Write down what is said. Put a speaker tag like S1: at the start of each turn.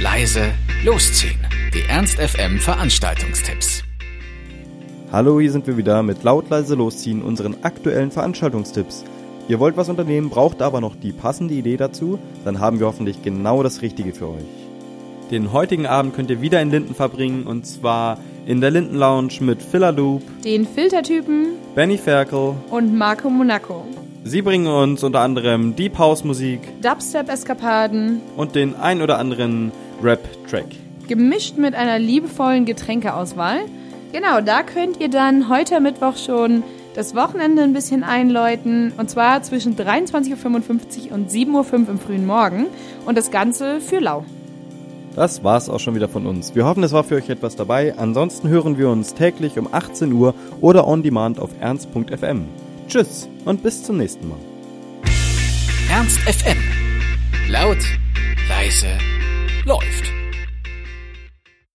S1: leise, losziehen. Die Ernst FM Veranstaltungstipps.
S2: Hallo, hier sind wir wieder mit laut leise losziehen unseren aktuellen Veranstaltungstipps. Ihr wollt was unternehmen, braucht aber noch die passende Idee dazu, dann haben wir hoffentlich genau das Richtige für euch. Den heutigen Abend könnt ihr wieder in Linden verbringen und zwar in der Linden Lounge mit Filler Loop,
S3: den Filtertypen
S2: Benny Ferkel
S3: und Marco Monaco.
S2: Sie bringen uns unter anderem Deep House Musik,
S3: Dubstep-Eskapaden
S2: und den ein oder anderen Rap-Track.
S3: Gemischt mit einer liebevollen Getränkeauswahl. Genau, da könnt ihr dann heute Mittwoch schon das Wochenende ein bisschen einläuten. Und zwar zwischen 23.55 Uhr und 7.05 Uhr im frühen Morgen. Und das Ganze für lau.
S2: Das war's auch schon wieder von uns. Wir hoffen, es war für euch etwas dabei. Ansonsten hören wir uns täglich um 18 Uhr oder on demand auf ernst.fm. Tschüss und bis zum nächsten Mal.
S1: Ernst FM. Laut, leise, läuft.